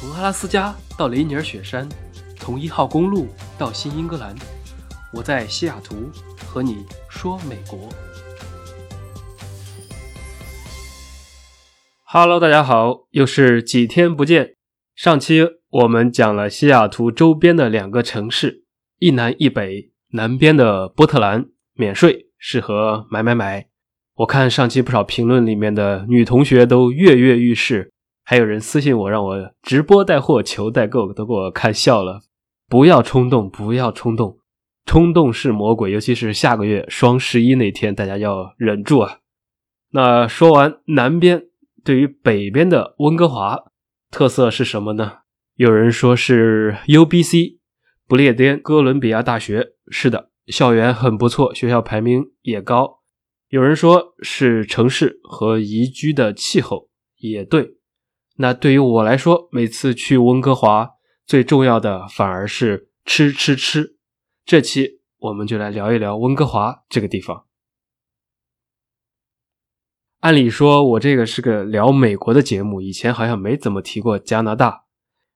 从阿拉斯加到雷尼尔雪山，从一号公路到新英格兰，我在西雅图和你说美国。Hello，大家好，又是几天不见。上期我们讲了西雅图周边的两个城市，一南一北。南边的波特兰免税，适合买买买。我看上期不少评论里面的女同学都跃跃欲试。还有人私信我，让我直播带货求代购，都给我看笑了。不要冲动，不要冲动，冲动是魔鬼，尤其是下个月双十一那天，大家要忍住啊。那说完南边，对于北边的温哥华，特色是什么呢？有人说是 UBC，不列颠哥伦比亚大学。是的，校园很不错，学校排名也高。有人说是城市和宜居的气候，也对。那对于我来说，每次去温哥华最重要的反而是吃吃吃。这期我们就来聊一聊温哥华这个地方。按理说，我这个是个聊美国的节目，以前好像没怎么提过加拿大。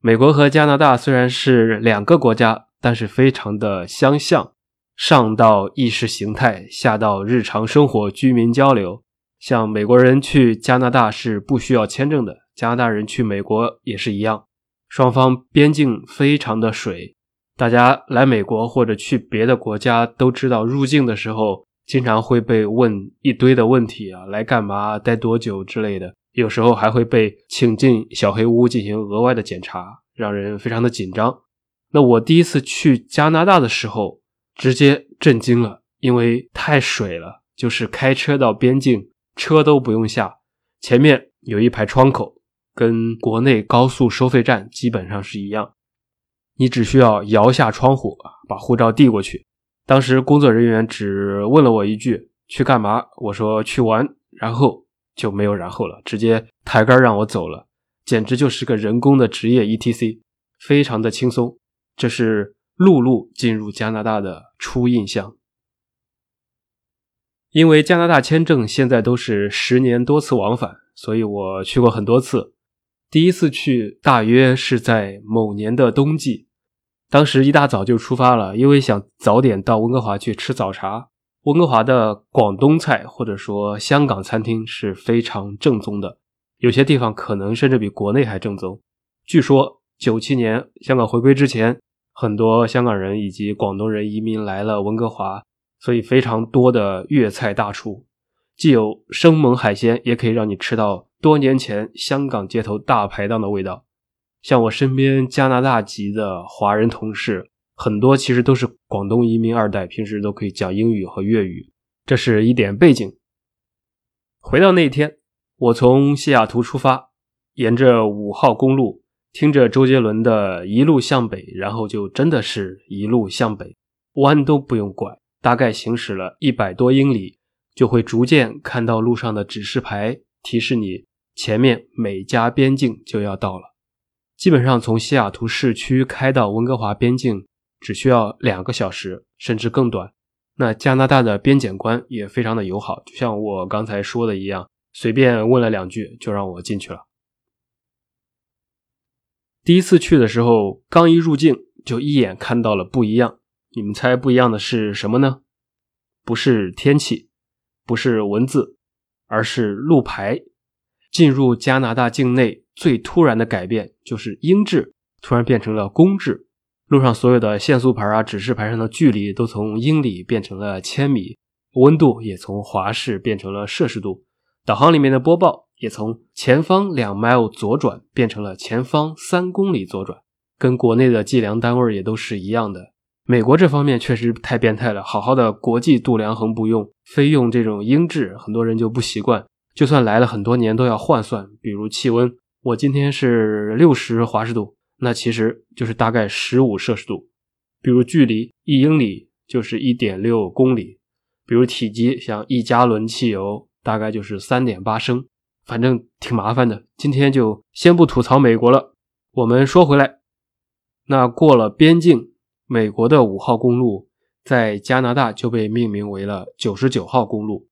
美国和加拿大虽然是两个国家，但是非常的相像，上到意识形态，下到日常生活、居民交流。像美国人去加拿大是不需要签证的。加拿大人去美国也是一样，双方边境非常的水。大家来美国或者去别的国家都知道，入境的时候经常会被问一堆的问题啊，来干嘛、待多久之类的。有时候还会被请进小黑屋进行额外的检查，让人非常的紧张。那我第一次去加拿大的时候，直接震惊了，因为太水了，就是开车到边境，车都不用下，前面有一排窗口。跟国内高速收费站基本上是一样，你只需要摇下窗户把护照递过去。当时工作人员只问了我一句：“去干嘛？”我说：“去玩。”然后就没有然后了，直接抬杆让我走了，简直就是个人工的职业 ETC，非常的轻松。这是陆路进入加拿大的初印象。因为加拿大签证现在都是十年多次往返，所以我去过很多次。第一次去大约是在某年的冬季，当时一大早就出发了，因为想早点到温哥华去吃早茶。温哥华的广东菜或者说香港餐厅是非常正宗的，有些地方可能甚至比国内还正宗。据说九七年香港回归之前，很多香港人以及广东人移民来了温哥华，所以非常多的粤菜大厨，既有生猛海鲜，也可以让你吃到。多年前，香港街头大排档的味道，像我身边加拿大籍的华人同事，很多其实都是广东移民二代，平时都可以讲英语和粤语。这是一点背景。回到那天，我从西雅图出发，沿着五号公路，听着周杰伦的《一路向北》，然后就真的是一路向北，弯都不用拐，大概行驶了一百多英里，就会逐渐看到路上的指示牌提示你。前面美加边境就要到了，基本上从西雅图市区开到温哥华边境只需要两个小时，甚至更短。那加拿大的边检官也非常的友好，就像我刚才说的一样，随便问了两句就让我进去了。第一次去的时候，刚一入境就一眼看到了不一样。你们猜不一样的是什么呢？不是天气，不是文字，而是路牌。进入加拿大境内最突然的改变就是英制突然变成了公制，路上所有的限速牌啊、指示牌上的距离都从英里变成了千米，温度也从华氏变成了摄氏度，导航里面的播报也从前方两 mile 左转变成了前方三公里左转，跟国内的计量单位也都是一样的。美国这方面确实太变态了，好好的国际度量衡不用，非用这种英制，很多人就不习惯。就算来了很多年，都要换算。比如气温，我今天是六十华氏度，那其实就是大概十五摄氏度。比如距离，一英里就是一点六公里。比如体积，像一加仑汽油大概就是三点八升，反正挺麻烦的。今天就先不吐槽美国了，我们说回来，那过了边境，美国的五号公路在加拿大就被命名为了九十九号公路。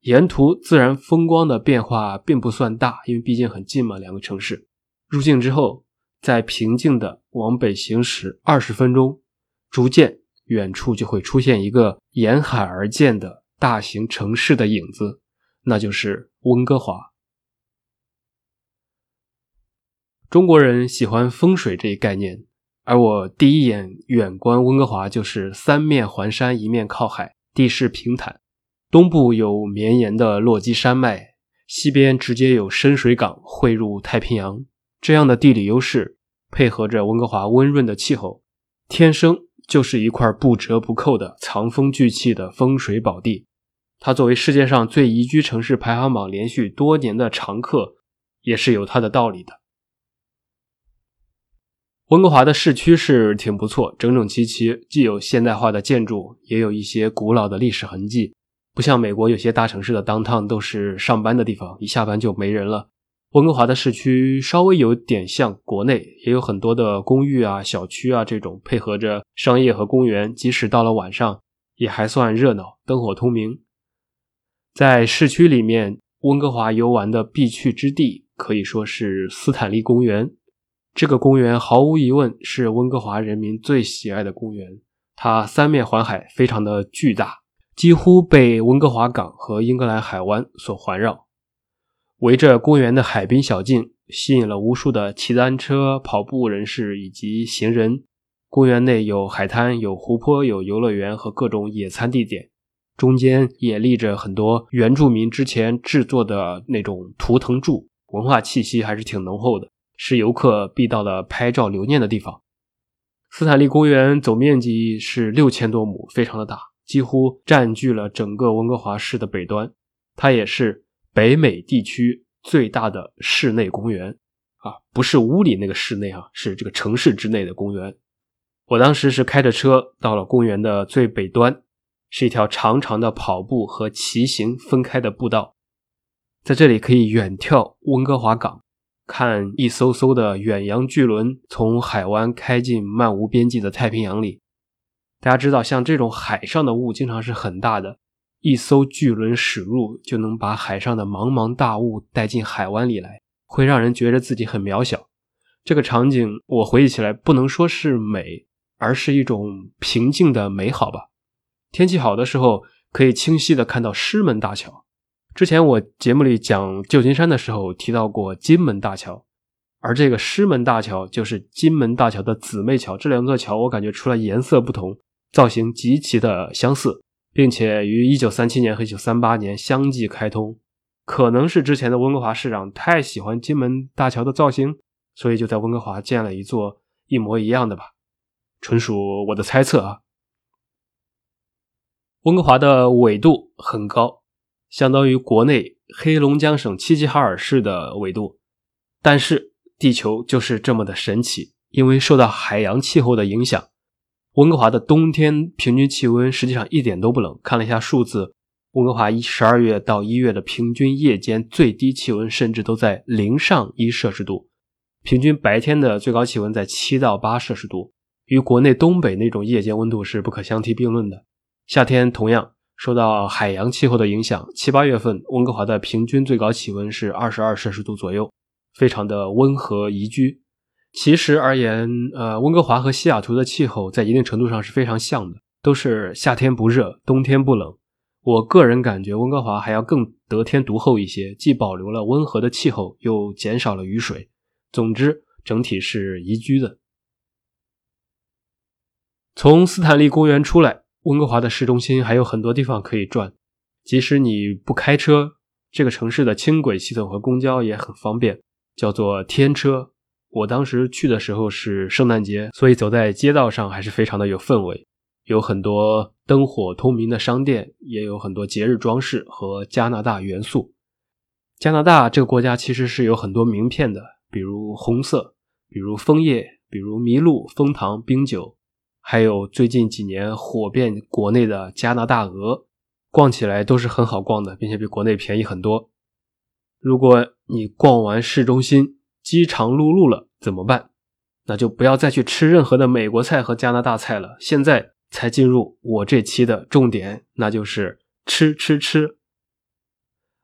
沿途自然风光的变化并不算大，因为毕竟很近嘛，两个城市。入境之后，在平静的往北行驶二十分钟，逐渐远处就会出现一个沿海而建的大型城市的影子，那就是温哥华。中国人喜欢风水这一概念，而我第一眼远观温哥华就是三面环山，一面靠海，地势平坦，东部有绵延的落基山脉。西边直接有深水港汇入太平洋，这样的地理优势配合着温哥华温润的气候，天生就是一块不折不扣的藏风聚气的风水宝地。它作为世界上最宜居城市排行榜连续多年的常客，也是有它的道理的。温哥华的市区是挺不错，整整齐齐，既有现代化的建筑，也有一些古老的历史痕迹。不像美国有些大城市的 downtown 都是上班的地方，一下班就没人了。温哥华的市区稍微有点像国内，也有很多的公寓啊、小区啊这种配合着商业和公园，即使到了晚上也还算热闹，灯火通明。在市区里面，温哥华游玩的必去之地可以说是斯坦利公园。这个公园毫无疑问是温哥华人民最喜爱的公园，它三面环海，非常的巨大。几乎被温哥华港和英格兰海湾所环绕，围着公园的海滨小径吸引了无数的骑单车、跑步人士以及行人。公园内有海滩、有湖泊、有游乐园和各种野餐地点，中间也立着很多原住民之前制作的那种图腾柱，文化气息还是挺浓厚的，是游客必到的拍照留念的地方。斯坦利公园总面积是六千多亩，非常的大。几乎占据了整个温哥华市的北端，它也是北美地区最大的室内公园啊，不是屋里那个室内啊，是这个城市之内的公园。我当时是开着车到了公园的最北端，是一条长长的跑步和骑行分开的步道，在这里可以远眺温哥华港，看一艘艘的远洋巨轮从海湾开进漫无边际的太平洋里。大家知道，像这种海上的雾经常是很大的，一艘巨轮驶入就能把海上的茫茫大雾带进海湾里来，会让人觉得自己很渺小。这个场景我回忆起来，不能说是美，而是一种平静的美好吧。天气好的时候，可以清晰的看到狮门大桥。之前我节目里讲旧金山的时候提到过金门大桥，而这个狮门大桥就是金门大桥的姊妹桥。这两座桥我感觉除了颜色不同。造型极其的相似，并且于一九三七年和一九三八年相继开通。可能是之前的温哥华市长太喜欢金门大桥的造型，所以就在温哥华建了一座一模一样的吧，纯属我的猜测啊。温哥华的纬度很高，相当于国内黑龙江省齐齐哈尔市的纬度。但是地球就是这么的神奇，因为受到海洋气候的影响。温哥华的冬天平均气温实际上一点都不冷。看了一下数字，温哥华一十二月到一月的平均夜间最低气温甚至都在零上一摄氏度，平均白天的最高气温在七到八摄氏度，与国内东北那种夜间温度是不可相提并论的。夏天同样受到海洋气候的影响，七八月份温哥华的平均最高气温是二十二摄氏度左右，非常的温和宜居。其实而言，呃，温哥华和西雅图的气候在一定程度上是非常像的，都是夏天不热，冬天不冷。我个人感觉温哥华还要更得天独厚一些，既保留了温和的气候，又减少了雨水。总之，整体是宜居的。从斯坦利公园出来，温哥华的市中心还有很多地方可以转。即使你不开车，这个城市的轻轨系统和公交也很方便，叫做天车。我当时去的时候是圣诞节，所以走在街道上还是非常的有氛围，有很多灯火通明的商店，也有很多节日装饰和加拿大元素。加拿大这个国家其实是有很多名片的，比如红色，比如枫叶，比如麋鹿、枫糖、冰酒，还有最近几年火遍国内的加拿大鹅，逛起来都是很好逛的，并且比国内便宜很多。如果你逛完市中心，饥肠辘辘了怎么办？那就不要再去吃任何的美国菜和加拿大菜了。现在才进入我这期的重点，那就是吃吃吃。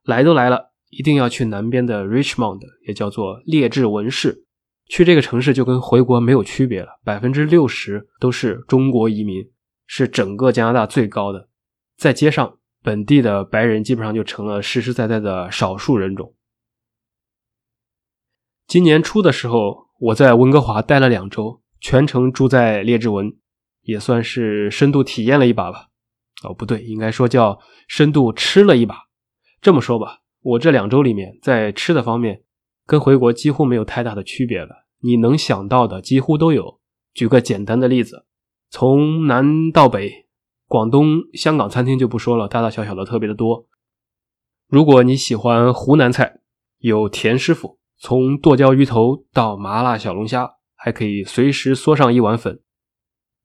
来都来了，一定要去南边的 Richmond，也叫做列治文市。去这个城市就跟回国没有区别了，百分之六十都是中国移民，是整个加拿大最高的。在街上，本地的白人基本上就成了实实在在的少数人种。今年初的时候，我在温哥华待了两周，全程住在列治文，也算是深度体验了一把吧。哦，不对，应该说叫深度吃了一把。这么说吧，我这两周里面在吃的方面。跟回国几乎没有太大的区别了，你能想到的几乎都有。举个简单的例子，从南到北，广东、香港餐厅就不说了，大大小小的特别的多。如果你喜欢湖南菜，有田师傅，从剁椒鱼头到麻辣小龙虾，还可以随时嗦上一碗粉。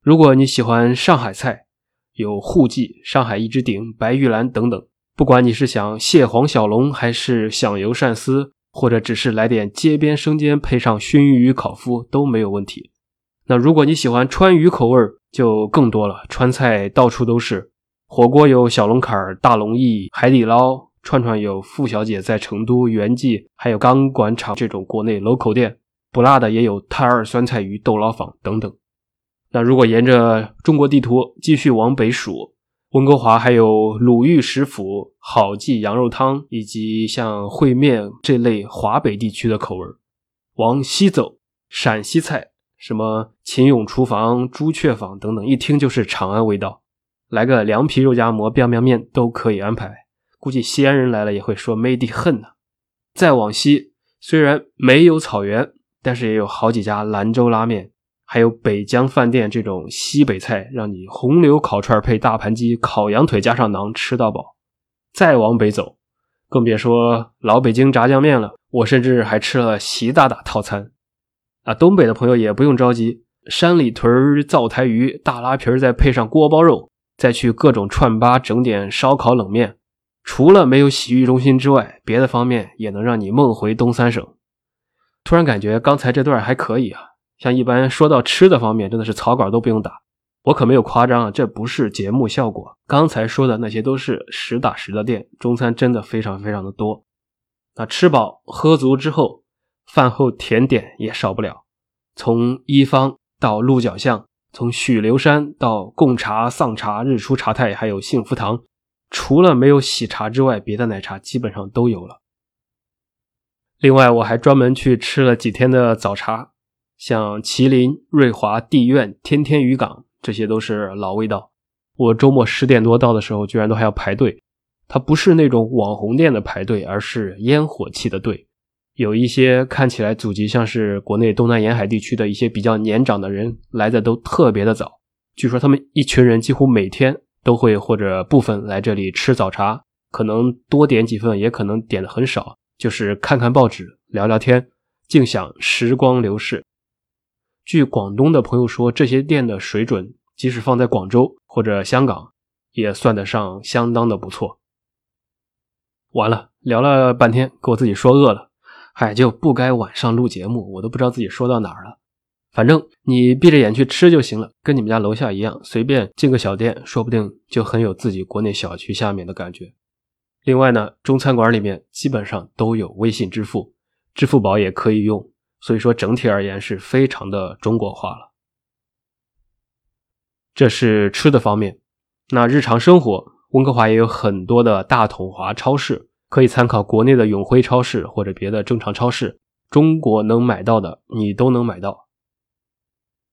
如果你喜欢上海菜，有沪记、上海一只鼎、白玉兰等等。不管你是想蟹黄小龙，还是想油鳝丝。或者只是来点街边生煎，配上熏鱼烤麸都没有问题。那如果你喜欢川渝口味就更多了。川菜到处都是，火锅有小龙坎、大龙燚、海底捞，串串有傅小姐在成都、元记，还有钢管厂这种国内 local 店。不辣的也有泰二酸菜鱼、豆捞坊等等。那如果沿着中国地图继续往北数。温哥华还有鲁豫食府、好记羊肉汤，以及像烩面这类华北地区的口味往西走，陕西菜，什么秦俑厨房、朱雀坊等等，一听就是长安味道。来个凉皮、肉夹馍、biang biang 面都可以安排。估计西安人来了也会说没地恨呢。再往西，虽然没有草原，但是也有好几家兰州拉面。还有北疆饭店这种西北菜，让你红柳烤串配大盘鸡、烤羊腿加上馕吃到饱。再往北走，更别说老北京炸酱面了。我甚至还吃了习大大套餐。啊，东北的朋友也不用着急，山里屯灶台鱼、大拉皮再配上锅包肉，再去各种串吧整点烧烤冷面。除了没有洗浴中心之外，别的方面也能让你梦回东三省。突然感觉刚才这段还可以啊。像一般说到吃的方面，真的是草稿都不用打，我可没有夸张啊，这不是节目效果。刚才说的那些都是实打实的店，中餐真的非常非常的多。那吃饱喝足之后，饭后甜点也少不了。从一方到鹿角巷，从许留山到贡茶、丧茶、日出茶太，还有幸福堂，除了没有喜茶之外，别的奶茶基本上都有了。另外，我还专门去吃了几天的早茶。像麒麟、瑞华、帝苑、天天渔港，这些都是老味道。我周末十点多到的时候，居然都还要排队。它不是那种网红店的排队，而是烟火气的队。有一些看起来祖籍像是国内东南沿海地区的一些比较年长的人来的都特别的早。据说他们一群人几乎每天都会或者部分来这里吃早茶，可能多点几份，也可能点的很少，就是看看报纸、聊聊天，静享时光流逝。据广东的朋友说，这些店的水准，即使放在广州或者香港，也算得上相当的不错。完了，聊了半天，给我自己说饿了。嗨，就不该晚上录节目，我都不知道自己说到哪儿了。反正你闭着眼去吃就行了，跟你们家楼下一样，随便进个小店，说不定就很有自己国内小区下面的感觉。另外呢，中餐馆里面基本上都有微信支付，支付宝也可以用。所以说，整体而言是非常的中国化了。这是吃的方面。那日常生活，温哥华也有很多的大统华超市，可以参考国内的永辉超市或者别的正常超市，中国能买到的你都能买到。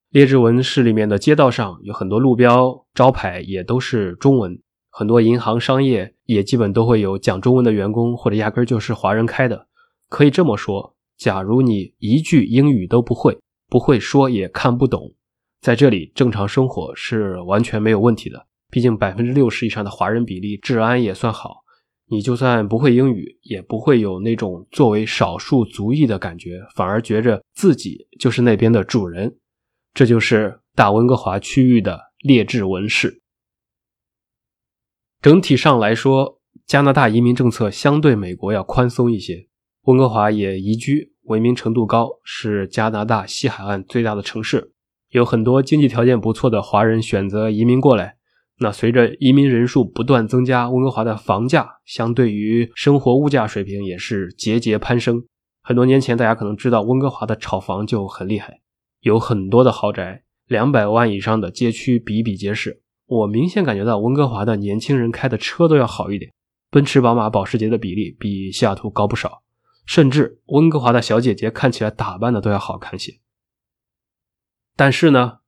列治文市里面的街道上有很多路标招牌，也都是中文。很多银行、商业也基本都会有讲中文的员工，或者压根就是华人开的。可以这么说。假如你一句英语都不会，不会说也看不懂，在这里正常生活是完全没有问题的。毕竟百分之六十以上的华人比例，治安也算好。你就算不会英语，也不会有那种作为少数族裔的感觉，反而觉着自己就是那边的主人。这就是大温哥华区域的劣质文饰。整体上来说，加拿大移民政策相对美国要宽松一些。温哥华也宜居，文明程度高，是加拿大西海岸最大的城市，有很多经济条件不错的华人选择移民过来。那随着移民人数不断增加，温哥华的房价相对于生活物价水平也是节节攀升。很多年前，大家可能知道温哥华的炒房就很厉害，有很多的豪宅，两百万以上的街区比比皆是。我明显感觉到温哥华的年轻人开的车都要好一点，奔驰、宝马、保时捷的比例比西雅图高不少，甚至温哥华的小姐姐看起来打扮的都要好看些。但是呢，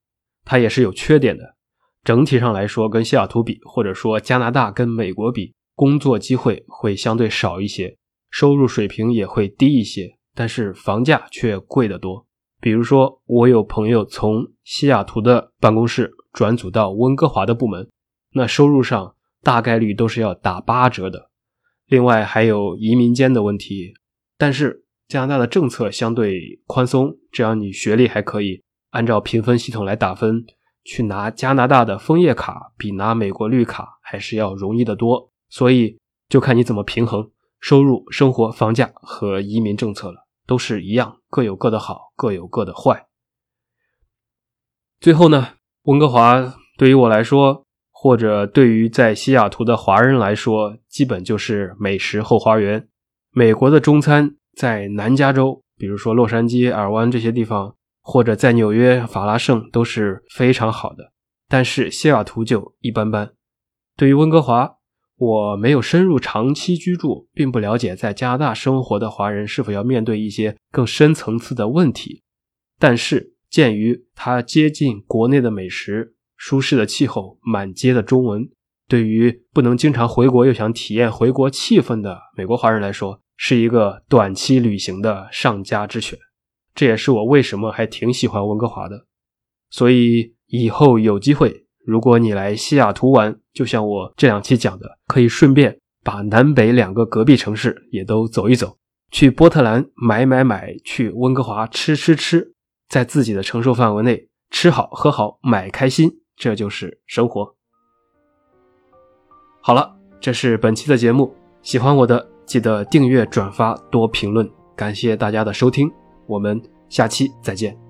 它也是有缺点的。整体上来说，跟西雅图比，或者说加拿大跟美国比，工作机会会相对少一些。收入水平也会低一些，但是房价却贵得多。比如说，我有朋友从西雅图的办公室转组到温哥华的部门，那收入上大概率都是要打八折的。另外还有移民间的问题，但是加拿大的政策相对宽松，只要你学历还可以，按照评分系统来打分，去拿加拿大的枫叶卡比拿美国绿卡还是要容易得多。所以就看你怎么平衡。收入、生活、房价和移民政策了，都是一样，各有各的好，各有各的坏。最后呢，温哥华对于我来说，或者对于在西雅图的华人来说，基本就是美食后花园。美国的中餐在南加州，比如说洛杉矶、尔湾这些地方，或者在纽约法拉盛都是非常好的，但是西雅图就一般般。对于温哥华。我没有深入长期居住，并不了解在加拿大生活的华人是否要面对一些更深层次的问题。但是，鉴于它接近国内的美食、舒适的气候、满街的中文，对于不能经常回国又想体验回国气氛的美国华人来说，是一个短期旅行的上佳之选。这也是我为什么还挺喜欢温哥华的。所以，以后有机会。如果你来西雅图玩，就像我这两期讲的，可以顺便把南北两个隔壁城市也都走一走，去波特兰买买买，去温哥华吃吃吃，在自己的承受范围内吃好喝好买开心，这就是生活。好了，这是本期的节目，喜欢我的记得订阅、转发、多评论，感谢大家的收听，我们下期再见。